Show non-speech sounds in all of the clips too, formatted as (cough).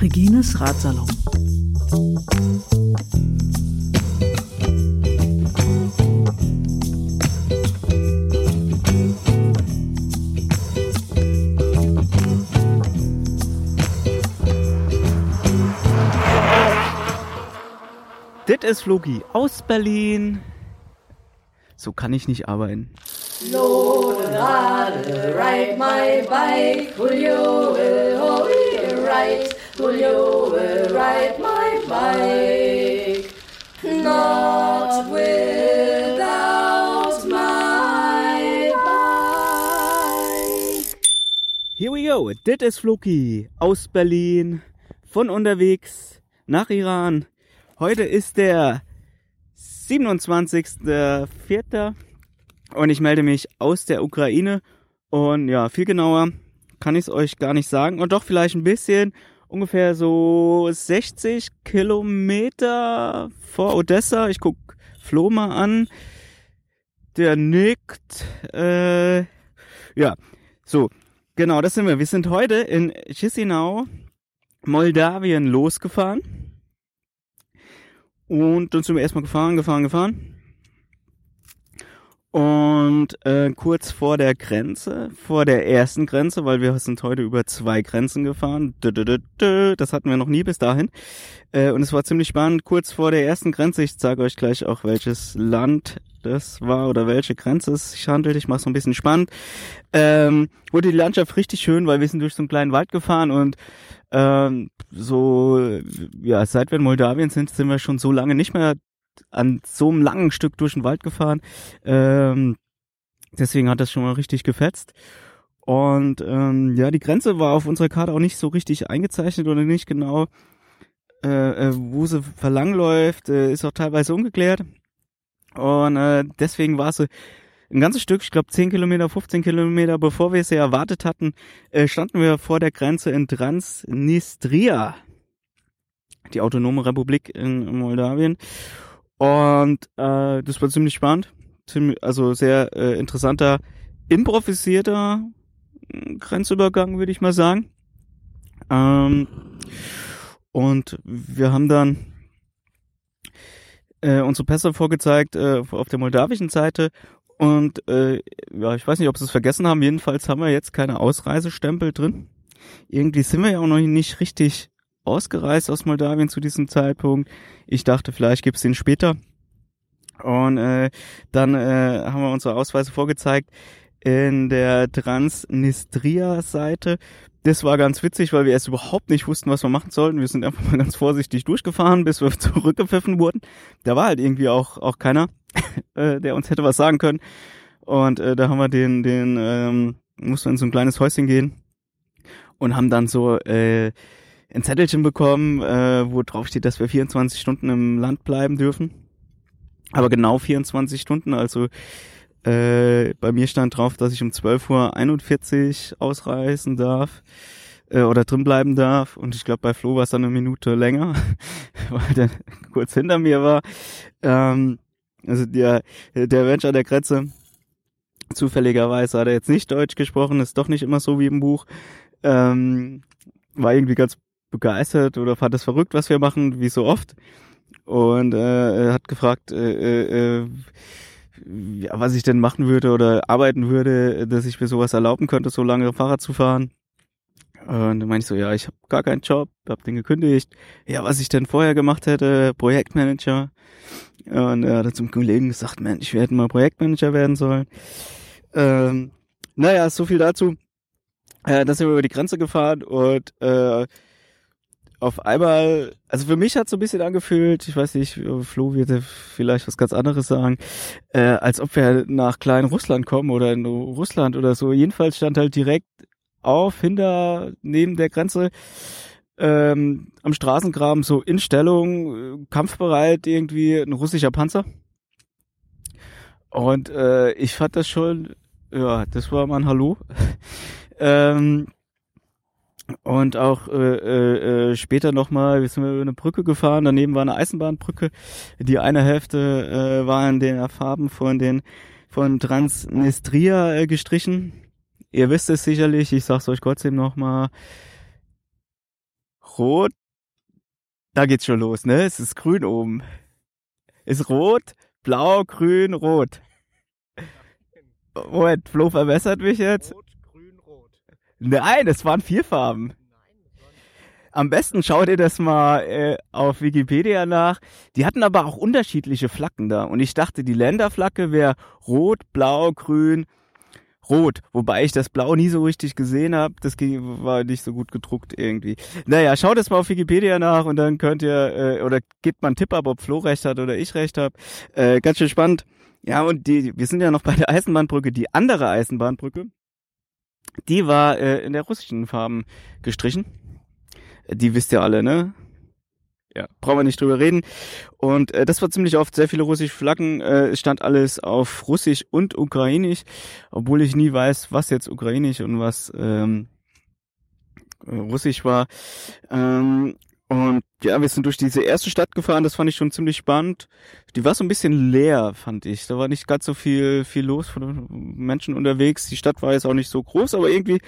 Regines Ratsalon. Dit ist Flogi aus Berlin. So kann ich nicht arbeiten. Lorade, ride my bike, Julio will right, Julio will ride my bike, not without my bike. Here we go. Dit ist Floki aus Berlin. Von unterwegs nach Iran. Heute ist der 27.04. und ich melde mich aus der Ukraine. Und ja, viel genauer kann ich es euch gar nicht sagen. Und doch vielleicht ein bisschen. Ungefähr so 60 Kilometer vor Odessa. Ich guck Flo mal an. Der nickt. Äh, ja, so. Genau, das sind wir. Wir sind heute in Chisinau, Moldawien losgefahren. Und dann sind wir erstmal gefahren, gefahren, gefahren. Und äh, kurz vor der Grenze, vor der ersten Grenze, weil wir sind heute über zwei Grenzen gefahren. Das hatten wir noch nie bis dahin. Äh, und es war ziemlich spannend. Kurz vor der ersten Grenze, ich sage euch gleich auch, welches Land das war oder welche Grenze es sich handelt. Ich mache es so ein bisschen spannend. Ähm, wurde die Landschaft richtig schön, weil wir sind durch so einen kleinen Wald gefahren und ähm, so, ja, seit wir in Moldawien sind, sind wir schon so lange nicht mehr an so einem langen Stück durch den Wald gefahren. Ähm, deswegen hat das schon mal richtig gefetzt. Und ähm, ja, die Grenze war auf unserer Karte auch nicht so richtig eingezeichnet oder nicht genau, äh, äh, wo sie verlangläuft, äh, ist auch teilweise ungeklärt. Und äh, deswegen war sie ein ganzes Stück, ich glaube 10 Kilometer, 15 Kilometer, bevor wir ja erwartet hatten, äh, standen wir vor der Grenze in Transnistria, die autonome Republik in Moldawien. Und äh, das war ziemlich spannend, ziemlich, also sehr äh, interessanter, improvisierter äh, Grenzübergang, würde ich mal sagen. Ähm, und wir haben dann äh, unsere Pässe vorgezeigt äh, auf der moldawischen Seite und äh, ja, ich weiß nicht, ob sie es vergessen haben. Jedenfalls haben wir jetzt keine Ausreisestempel drin. Irgendwie sind wir ja auch noch nicht richtig ausgereist aus Moldawien zu diesem Zeitpunkt. Ich dachte, vielleicht gibt's den später. Und äh, dann äh, haben wir unsere Ausweise vorgezeigt in der Transnistria-Seite. Das war ganz witzig, weil wir erst überhaupt nicht wussten, was wir machen sollten. Wir sind einfach mal ganz vorsichtig durchgefahren, bis wir (laughs) zurückgepfiffen wurden. Da war halt irgendwie auch, auch keiner, (laughs) äh, der uns hätte was sagen können. Und äh, da haben wir den, den, ähm, mussten wir in so ein kleines Häuschen gehen und haben dann so äh, ein Zettelchen bekommen, äh, wo drauf steht, dass wir 24 Stunden im Land bleiben dürfen. Aber genau 24 Stunden, also äh, bei mir stand drauf, dass ich um 12.41 Uhr ausreisen darf äh, oder drin bleiben darf. Und ich glaube, bei Flo war es dann eine Minute länger, (laughs) weil der kurz hinter mir war. Ähm, also der, der Mensch an der Grenze, zufälligerweise hat er jetzt nicht Deutsch gesprochen, ist doch nicht immer so wie im Buch. Ähm, war irgendwie ganz begeistert oder fand es verrückt, was wir machen, wie so oft. Und äh, hat gefragt, äh, äh, ja, was ich denn machen würde oder arbeiten würde, dass ich mir sowas erlauben könnte, so lange Fahrrad zu fahren. Und dann meinte ich so, ja, ich habe gar keinen Job, habe den gekündigt. Ja, was ich denn vorher gemacht hätte, Projektmanager. Und er hat zum Kollegen gesagt, Mensch, ich werde mal Projektmanager werden sollen. Ähm, naja, so viel dazu. Äh, dann sind wir über die Grenze gefahren und äh, auf einmal, also für mich hat so ein bisschen angefühlt, ich weiß nicht, Flo wird vielleicht was ganz anderes sagen, äh, als ob wir nach kleinen Russland kommen oder in Russland oder so. Jedenfalls stand halt direkt auf, hinter, neben der Grenze, ähm, am Straßengraben so in Stellung, kampfbereit irgendwie ein russischer Panzer. Und äh, ich fand das schon, ja, das war mal ein Hallo. (laughs) ähm, und auch äh, äh, äh später nochmal, wir sind über eine Brücke gefahren, daneben war eine Eisenbahnbrücke. Die eine Hälfte äh, war in den Farben von den von Transnistria äh, gestrichen. Ihr wisst es sicherlich, ich sag's euch trotzdem nochmal. Rot, da geht's schon los, ne? Es ist grün oben. Ist rot, blau, grün, rot. Moment, Flo verbessert mich jetzt. Rot. Nein, es waren vier Farben. Am besten schaut ihr das mal äh, auf Wikipedia nach. Die hatten aber auch unterschiedliche Flaggen da. Und ich dachte, die Länderflagge wäre rot, blau, grün, rot. Wobei ich das Blau nie so richtig gesehen habe. Das ging, war nicht so gut gedruckt irgendwie. Naja, schaut es mal auf Wikipedia nach und dann könnt ihr, äh, oder gebt mal einen Tipp ab, ob Flo recht hat oder ich recht habe. Äh, ganz schön spannend. Ja, und die, wir sind ja noch bei der Eisenbahnbrücke. Die andere Eisenbahnbrücke, die war äh, in der russischen Farben gestrichen. Die wisst ihr alle, ne? Ja, brauchen wir nicht drüber reden. Und äh, das war ziemlich oft sehr viele russische Flaggen. Äh, es stand alles auf Russisch und Ukrainisch, obwohl ich nie weiß, was jetzt Ukrainisch und was ähm, äh, Russisch war. Ähm, und ja, wir sind durch diese erste Stadt gefahren, das fand ich schon ziemlich spannend. Die war so ein bisschen leer, fand ich. Da war nicht ganz so viel, viel los von Menschen unterwegs. Die Stadt war jetzt auch nicht so groß, aber irgendwie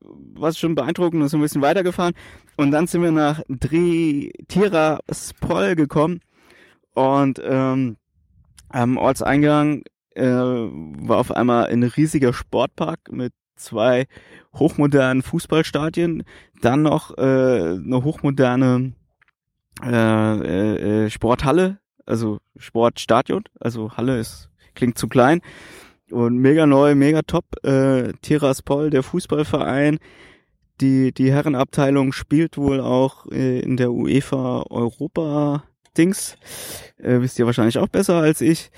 war es schon beeindruckend und so ein bisschen weitergefahren. Und dann sind wir nach Dri Tiraspol gekommen und ähm, am Ortseingang äh, war auf einmal ein riesiger Sportpark mit zwei hochmodernen Fußballstadien, dann noch äh, eine hochmoderne äh, äh, äh, Sporthalle, also Sportstadion, also Halle ist klingt zu klein und mega neu, mega top. Äh, Tiraspol, der Fußballverein, die die Herrenabteilung spielt wohl auch äh, in der UEFA Europa Dings. Äh, wisst ihr wahrscheinlich auch besser als ich.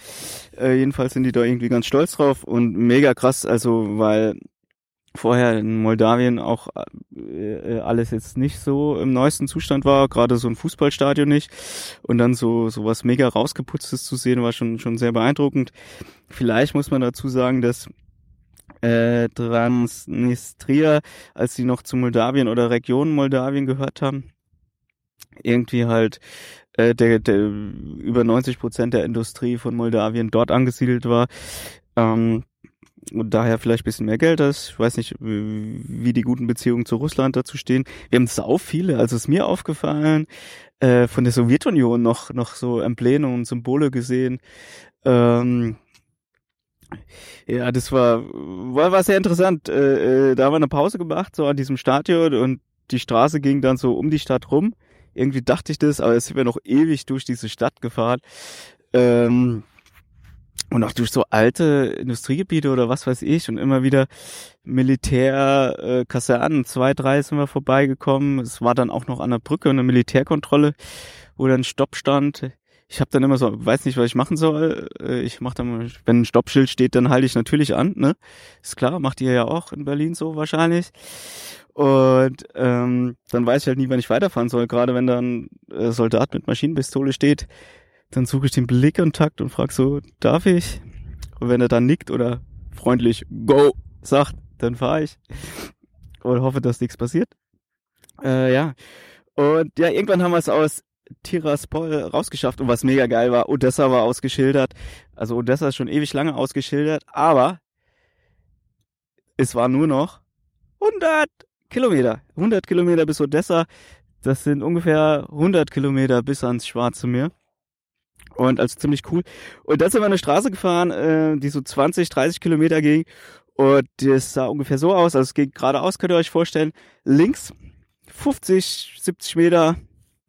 Äh, jedenfalls sind die da irgendwie ganz stolz drauf und mega krass, also weil vorher in Moldawien auch äh, alles jetzt nicht so im neuesten Zustand war, gerade so ein Fußballstadion nicht und dann so so was mega rausgeputztes zu sehen war schon schon sehr beeindruckend. Vielleicht muss man dazu sagen, dass äh, Transnistria, als sie noch zu Moldawien oder Region Moldawien gehört haben, irgendwie halt äh, der, der über 90 Prozent der Industrie von Moldawien dort angesiedelt war. Ähm, und daher vielleicht bisschen mehr Geld ist. Ich weiß nicht, wie die guten Beziehungen zu Russland dazu stehen. Wir haben sau viele, also ist mir aufgefallen, äh, von der Sowjetunion noch, noch so Embleme und Symbole gesehen. Ähm, ja, das war, war, war sehr interessant. Äh, äh, da haben wir eine Pause gemacht, so an diesem Stadion und die Straße ging dann so um die Stadt rum. Irgendwie dachte ich das, aber jetzt sind wir noch ewig durch diese Stadt gefahren. Ähm, und auch durch so alte Industriegebiete oder was weiß ich und immer wieder Militärkasernen, äh, zwei, drei sind wir vorbeigekommen. Es war dann auch noch an der Brücke eine Militärkontrolle, wo dann Stopp stand. Ich habe dann immer so, weiß nicht, was ich machen soll. Äh, ich mache dann, wenn ein Stoppschild steht, dann halte ich natürlich an, ne? Ist klar, macht ihr ja auch in Berlin so wahrscheinlich. Und ähm, dann weiß ich halt nie, wann ich weiterfahren soll. Gerade wenn dann äh, Soldat mit Maschinenpistole steht, dann suche ich den Blickkontakt und frage so, darf ich? Und wenn er dann nickt oder freundlich Go sagt, dann fahre ich. Und hoffe, dass nichts passiert. Äh, ja. Und ja, irgendwann haben wir es aus Tiraspol rausgeschafft und was mega geil war, Odessa war ausgeschildert. Also Odessa ist schon ewig lange ausgeschildert, aber es war nur noch 100 Kilometer. 100 Kilometer bis Odessa. Das sind ungefähr 100 Kilometer bis ans Schwarze Meer. Und also ziemlich cool. Und dann sind wir eine Straße gefahren, äh, die so 20, 30 Kilometer ging. Und das sah ungefähr so aus. Also es ging geradeaus, könnt ihr euch vorstellen. Links 50, 70 Meter,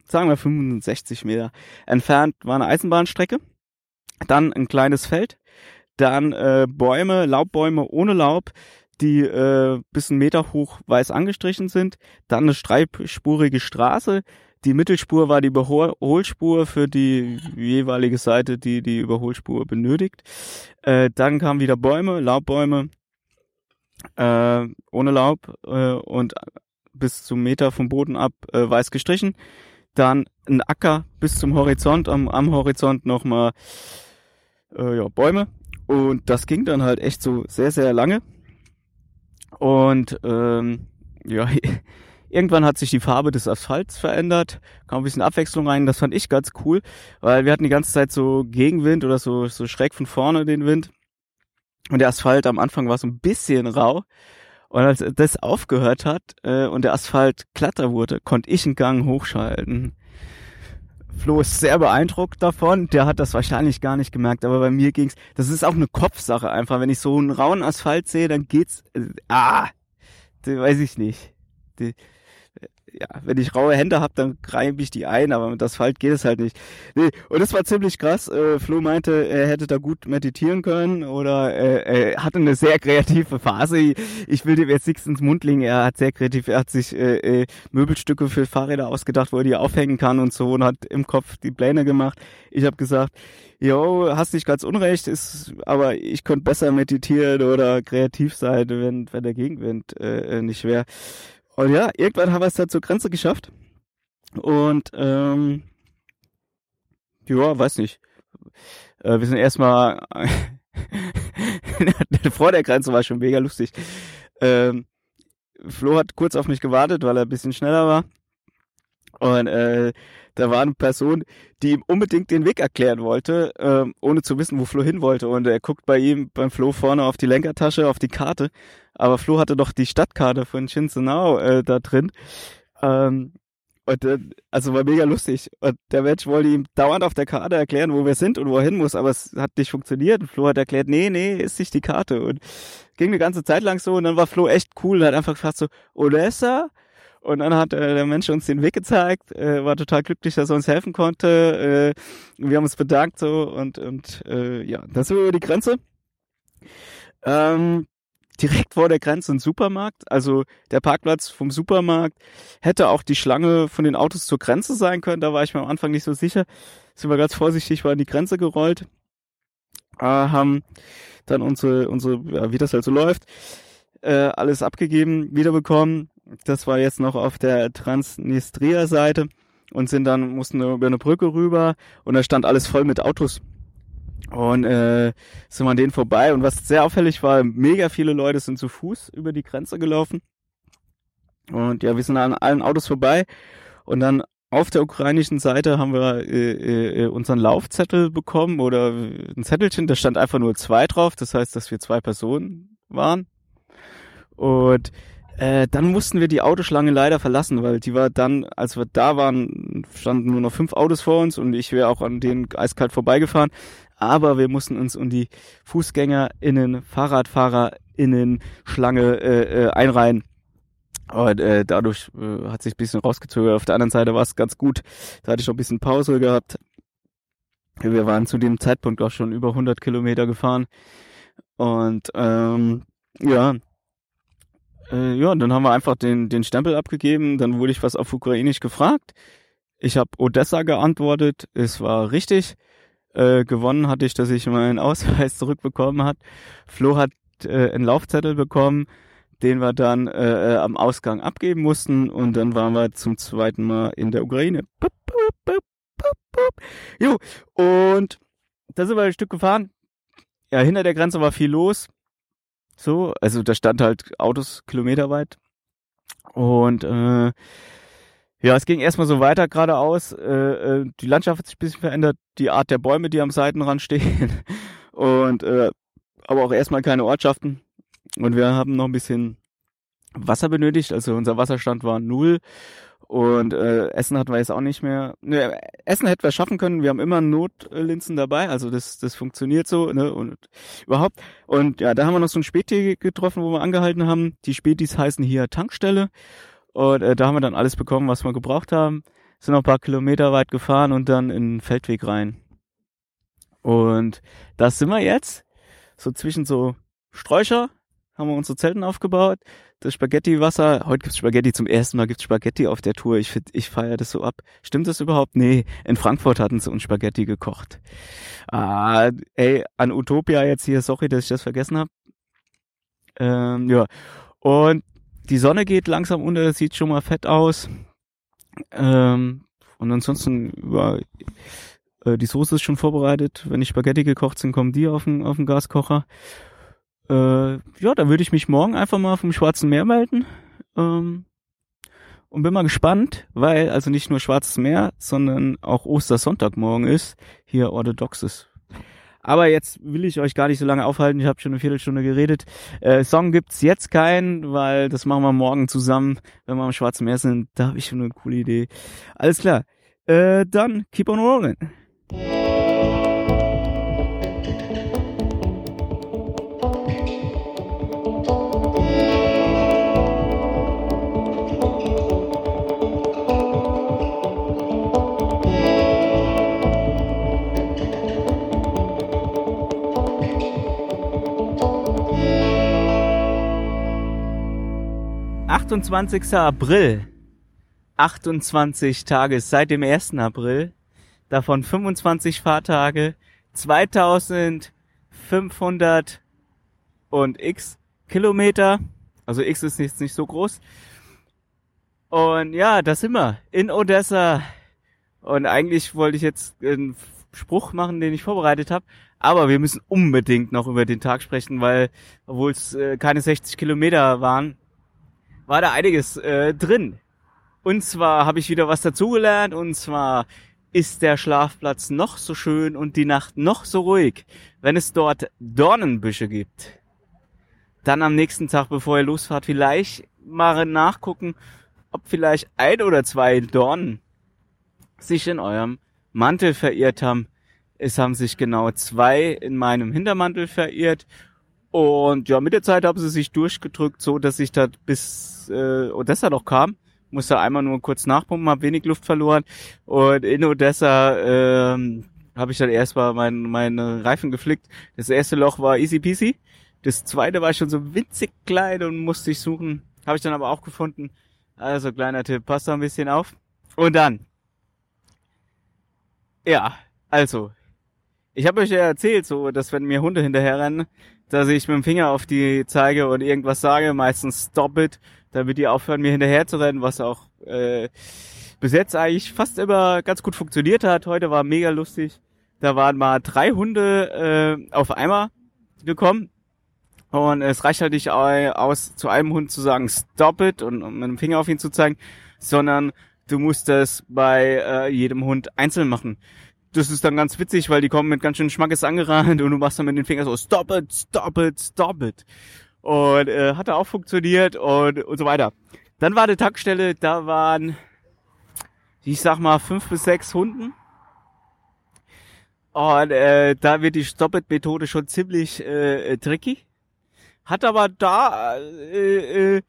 sagen wir 65 Meter entfernt war eine Eisenbahnstrecke. Dann ein kleines Feld. Dann äh, Bäume, Laubbäume ohne Laub, die äh, bis einen Meter hoch weiß angestrichen sind. Dann eine streitspurige Straße, die Mittelspur war die Überholspur für die jeweilige Seite, die die Überholspur benötigt. Äh, dann kamen wieder Bäume, Laubbäume, äh, ohne Laub äh, und bis zum Meter vom Boden ab äh, weiß gestrichen. Dann ein Acker bis zum Horizont, am, am Horizont nochmal äh, ja, Bäume. Und das ging dann halt echt so sehr, sehr lange. Und ähm, ja, (laughs) Irgendwann hat sich die Farbe des Asphalts verändert, kam ein bisschen Abwechslung rein, das fand ich ganz cool, weil wir hatten die ganze Zeit so Gegenwind oder so, so schräg von vorne den Wind. Und der Asphalt am Anfang war so ein bisschen rau. Und als das aufgehört hat äh, und der Asphalt glatter wurde, konnte ich einen Gang hochschalten. Flo ist sehr beeindruckt davon. Der hat das wahrscheinlich gar nicht gemerkt, aber bei mir ging's. Das ist auch eine Kopfsache einfach. Wenn ich so einen rauen Asphalt sehe, dann geht's. Äh, ah, weiß ich nicht. Die, ja, wenn ich raue Hände habe, dann reibe ich die ein, aber mit Asphalt geht es halt nicht. Nee, und das war ziemlich krass. Äh, Flo meinte, er hätte da gut meditieren können oder äh, er hatte eine sehr kreative Phase. Ich will dem jetzt nichts ins Mund legen. Er hat sehr kreativ, er hat sich äh, äh, Möbelstücke für Fahrräder ausgedacht, wo er die aufhängen kann und so und hat im Kopf die Pläne gemacht. Ich habe gesagt, jo, hast nicht ganz unrecht, ist, aber ich könnte besser meditieren oder kreativ sein, wenn, wenn der Gegenwind äh, nicht wäre. Und ja, irgendwann haben wir es dann zur Grenze geschafft. Und ähm, ja, weiß nicht. Äh, wir sind erstmal (laughs) vor der Grenze war schon mega lustig. Ähm, Flo hat kurz auf mich gewartet, weil er ein bisschen schneller war. Und äh, da war eine Person, die ihm unbedingt den Weg erklären wollte, äh, ohne zu wissen, wo Flo hin wollte. Und er guckt bei ihm, beim Flo vorne auf die Lenkertasche, auf die Karte. Aber Flo hatte doch die Stadtkarte von Chisinau äh, da drin. Ähm, und äh, also war mega lustig. Und der Mensch wollte ihm dauernd auf der Karte erklären, wo wir sind und wo er hin muss, aber es hat nicht funktioniert. Und Flo hat erklärt, nee, nee, ist nicht die Karte. Und ging eine ganze Zeit lang so und dann war Flo echt cool und hat einfach gefragt so, Odessa? Und dann hat äh, der Mensch uns den Weg gezeigt, äh, war total glücklich, dass er uns helfen konnte. Äh, wir haben uns bedankt so und und äh, ja, das war über die Grenze. Ähm, direkt vor der Grenze ein Supermarkt, also der Parkplatz vom Supermarkt hätte auch die Schlange von den Autos zur Grenze sein können. Da war ich mir am Anfang nicht so sicher. Sind wir ganz vorsichtig war an die Grenze gerollt, äh, haben dann unsere unsere ja, wie das halt so läuft, äh, alles abgegeben, wiederbekommen das war jetzt noch auf der Transnistria-Seite und sind dann, mussten über eine Brücke rüber und da stand alles voll mit Autos. Und äh, sind wir an denen vorbei. Und was sehr auffällig war, mega viele Leute sind zu Fuß über die Grenze gelaufen. Und ja, wir sind an allen Autos vorbei. Und dann auf der ukrainischen Seite haben wir äh, äh, unseren Laufzettel bekommen oder ein Zettelchen, da stand einfach nur zwei drauf. Das heißt, dass wir zwei Personen waren. Und äh, dann mussten wir die Autoschlange leider verlassen, weil die war dann, als wir da waren, standen nur noch fünf Autos vor uns und ich wäre auch an denen eiskalt vorbeigefahren. Aber wir mussten uns um die FußgängerInnen, FahrradfahrerInnen Schlange äh, äh, einreihen. Und äh, dadurch äh, hat sich ein bisschen rausgezögert. Auf der anderen Seite war es ganz gut. Da hatte ich noch ein bisschen Pause gehabt. Wir waren zu dem Zeitpunkt auch schon über 100 Kilometer gefahren. Und ähm, ja, äh, ja, dann haben wir einfach den, den Stempel abgegeben. Dann wurde ich was auf Ukrainisch gefragt. Ich habe Odessa geantwortet. Es war richtig. Äh, gewonnen hatte ich, dass ich meinen (laughs) Ausweis zurückbekommen hat. Flo hat äh, einen Laufzettel bekommen, den wir dann äh, äh am Ausgang abgeben mussten. Und dann waren wir zum zweiten Mal in der Ukraine. Jo, und da sind wir ein Stück gefahren. Ja, hinter der Grenze war viel los. So, also da stand halt Autos kilometerweit. Und äh, ja, es ging erstmal so weiter geradeaus. Äh, äh, die Landschaft hat sich ein bisschen verändert, die Art der Bäume, die am Seitenrand stehen. (laughs) Und äh, aber auch erstmal keine Ortschaften. Und wir haben noch ein bisschen Wasser benötigt. Also unser Wasserstand war null. Und äh, Essen hatten wir jetzt auch nicht mehr. Ne, Essen hätten wir schaffen können. Wir haben immer Notlinsen dabei, also das das funktioniert so ne und überhaupt. Und ja, da haben wir noch so ein Späti getroffen, wo wir angehalten haben. Die Spätis heißen hier Tankstelle. Und äh, da haben wir dann alles bekommen, was wir gebraucht haben. Sind noch ein paar Kilometer weit gefahren und dann in den Feldweg rein. Und da sind wir jetzt. So zwischen so Sträucher haben wir unsere Zelten aufgebaut das Spaghetti-Wasser. Heute gibt's Spaghetti, zum ersten Mal gibt's Spaghetti auf der Tour. Ich, find, ich feiere das so ab. Stimmt das überhaupt? Nee, in Frankfurt hatten sie uns Spaghetti gekocht. Ah, ey, an Utopia jetzt hier, sorry, dass ich das vergessen habe. Ähm, ja, und die Sonne geht langsam unter, sieht schon mal fett aus. Ähm, und ansonsten, ja, äh, die Soße ist schon vorbereitet. Wenn die Spaghetti gekocht sind, kommen die auf den, auf den Gaskocher. Äh, ja, da würde ich mich morgen einfach mal vom Schwarzen Meer melden. Ähm, und bin mal gespannt, weil also nicht nur Schwarzes Meer, sondern auch Ostersonntag morgen ist, hier orthodoxes. Aber jetzt will ich euch gar nicht so lange aufhalten. Ich habe schon eine Viertelstunde geredet. Äh, Song gibt's jetzt keinen, weil das machen wir morgen zusammen, wenn wir am Schwarzen Meer sind. Da habe ich schon eine coole Idee. Alles klar. Äh, dann keep on rolling. 28. April. 28 Tage seit dem 1. April. Davon 25 Fahrtage. 2500 und x Kilometer. Also x ist jetzt nicht so groß. Und ja, da sind wir. In Odessa. Und eigentlich wollte ich jetzt einen Spruch machen, den ich vorbereitet habe. Aber wir müssen unbedingt noch über den Tag sprechen, weil, obwohl es äh, keine 60 Kilometer waren, war da einiges äh, drin. Und zwar habe ich wieder was dazugelernt und zwar ist der Schlafplatz noch so schön und die Nacht noch so ruhig, wenn es dort Dornenbüsche gibt. Dann am nächsten Tag, bevor ihr losfahrt, vielleicht mal nachgucken, ob vielleicht ein oder zwei Dornen sich in eurem Mantel verirrt haben. Es haben sich genau zwei in meinem Hintermantel verirrt und ja, mit der Zeit haben sie sich durchgedrückt, so dass ich da bis äh, Odessa noch kam. Musste einmal nur kurz nachpumpen, habe wenig Luft verloren. Und in Odessa ähm, habe ich dann erstmal mein, meine Reifen geflickt. Das erste Loch war easy peasy. Das zweite war schon so winzig klein und musste ich suchen. Habe ich dann aber auch gefunden. Also kleiner Tipp, passt da ein bisschen auf. Und dann. Ja, also. Ich habe euch ja erzählt, so, dass wenn mir Hunde hinterherrennen, dass ich mit dem Finger auf die zeige und irgendwas sage, meistens stop it, damit die aufhören, mir hinterher zu rennen, was auch äh, bis jetzt eigentlich fast immer ganz gut funktioniert hat. Heute war mega lustig. Da waren mal drei Hunde äh, auf einmal gekommen. Und es reicht halt nicht aus, zu einem Hund zu sagen, stop it und, und mit dem Finger auf ihn zu zeigen, sondern du musst das bei äh, jedem Hund einzeln machen das ist dann ganz witzig, weil die kommen mit ganz schön Schmackes angerannt und du machst dann mit den Fingern so stop it, stop it, stop it. Und äh, hat auch funktioniert und, und so weiter. Dann war eine Tankstelle, da waren, ich sag mal, fünf bis sechs Hunden. Und äh, da wird die Stop-It-Methode schon ziemlich äh, tricky. Hat aber da äh, äh,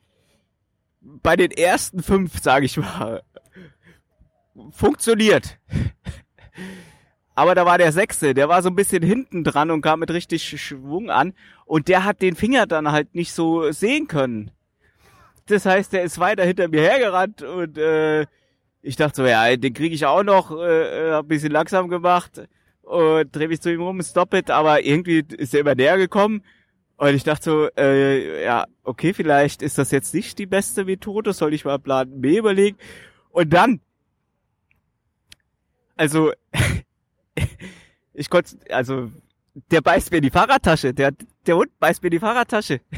bei den ersten fünf, sage ich mal, funktioniert. Aber da war der Sechste, der war so ein bisschen hinten dran und kam mit richtig Schwung an. Und der hat den Finger dann halt nicht so sehen können. Das heißt, der ist weiter hinter mir hergerannt und äh, ich dachte so, ja, den kriege ich auch noch, äh, hab ein bisschen langsam gemacht und dreh mich zu ihm rum, stop it, aber irgendwie ist er immer näher gekommen. Und ich dachte so, äh, ja, okay, vielleicht ist das jetzt nicht die beste Methode, soll ich mal Plan B überlegen. Und dann, also (laughs) (laughs) ich konnte, also, der beißt mir in die Fahrradtasche. Der, der Hund beißt mir in die Fahrradtasche. (laughs)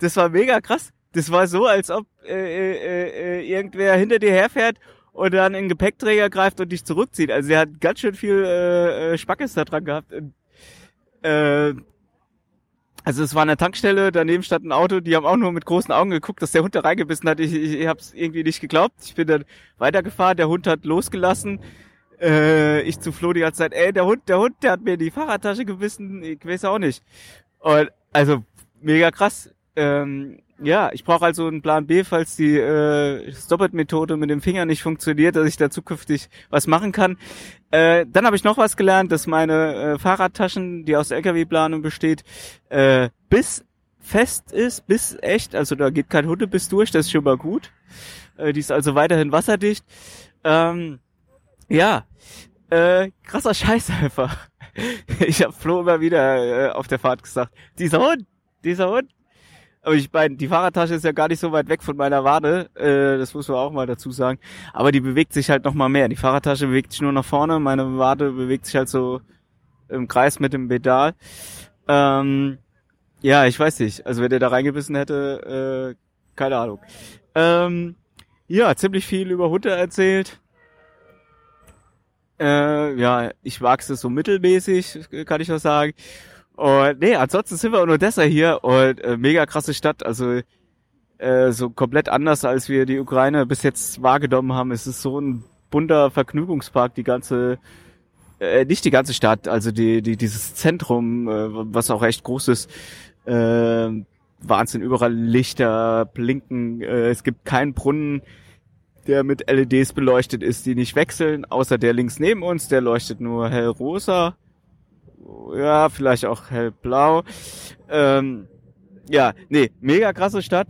Das war mega krass. Das war so, als ob äh, äh, äh, irgendwer hinter dir herfährt und dann in den Gepäckträger greift und dich zurückzieht. Also er hat ganz schön viel äh, äh, Spackes da dran gehabt. Und, äh, also es war eine Tankstelle, daneben stand ein Auto, die haben auch nur mit großen Augen geguckt, dass der Hund da reingebissen hat. Ich, ich, ich habe es irgendwie nicht geglaubt. Ich bin dann weitergefahren, der Hund hat losgelassen äh, ich zu Flo die ganze Zeit, ey, der Hund, der Hund, der hat mir in die Fahrradtasche gebissen, ich weiß auch nicht. Und also mega krass. Ähm, ja, ich brauche also einen Plan B, falls die äh, Stop-It-Methode mit dem Finger nicht funktioniert, dass ich da zukünftig was machen kann. Äh, dann habe ich noch was gelernt, dass meine äh, Fahrradtaschen, die aus LKW-Planung besteht, äh, bis fest ist, bis echt, also da geht kein Hundebiss durch, das ist schon mal gut. Äh, die ist also weiterhin wasserdicht. Ähm, ja, äh, krasser Scheiß einfach. (laughs) Ich habe Flo immer wieder äh, auf der Fahrt gesagt, dieser Hund, dieser Hund. Aber ich meine, die Fahrradtasche ist ja gar nicht so weit weg von meiner Wade, äh, das muss man auch mal dazu sagen. Aber die bewegt sich halt noch mal mehr. Die Fahrradtasche bewegt sich nur nach vorne, meine Wade bewegt sich halt so im Kreis mit dem Pedal. Ähm, ja, ich weiß nicht. Also wenn der da reingebissen hätte, äh, keine Ahnung. Ähm, ja, ziemlich viel über Hunde erzählt Äh, ja, ich wag's es so mittelmäßig, kann ich auch sagen. Und nee, ansonsten sind wir auch nur deshalb hier und äh, mega krasse Stadt, also äh, so komplett anders, als wir die Ukraine bis jetzt wahrgenommen haben. Es ist so ein bunter Vergnügungspark, die ganze, äh, nicht die ganze Stadt, also die, die dieses Zentrum, äh, was auch echt groß ist. Äh, Wahnsinn, überall Lichter blinken. Äh, es gibt keinen Brunnen, der mit LEDs beleuchtet ist, die nicht wechseln, außer der links neben uns, der leuchtet nur hellrosa. Ja, vielleicht auch hellblau. Ähm, ja, nee, mega krasse Stadt.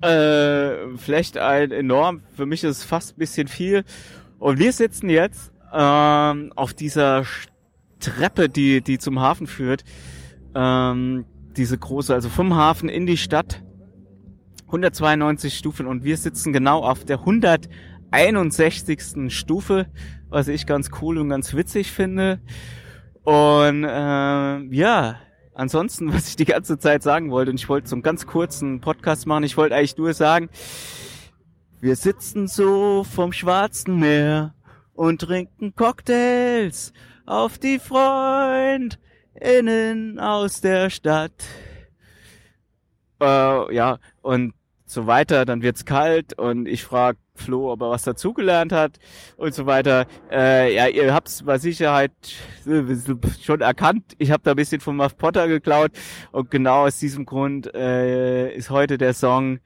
Äh, vielleicht ein enorm, für mich ist es fast ein bisschen viel. Und wir sitzen jetzt ähm, auf dieser Treppe, die, die zum Hafen führt. Ähm, diese große, also vom Hafen in die Stadt. 192 Stufen und wir sitzen genau auf der 161. Stufe, was ich ganz cool und ganz witzig finde. Und äh, ja, ansonsten, (laughs) was ich die ganze Zeit sagen wollte, und ich wollte einen ganz kurzen Podcast machen, ich wollte eigentlich nur sagen, wir sitzen so vom Schwarzen Meer und trinken Cocktails auf die Freundinnen aus der Stadt. Äh, ja, und so weiter, dann wird's kalt und ich frage Flo, ob er was dazugelernt hat und so weiter. Äh, ja, ihr habt's bei Sicherheit schon erkannt. Ich habe da ein bisschen von Muff Potter geklaut und genau aus diesem Grund äh, ist heute der Song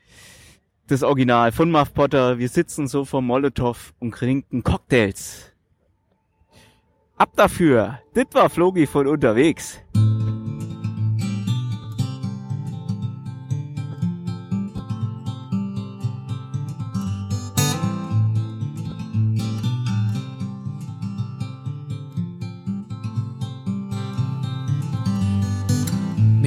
das Original von Muff Potter. Wir sitzen so vor Molotow und trinken Cocktails. Ab dafür. Das war Flogi von unterwegs.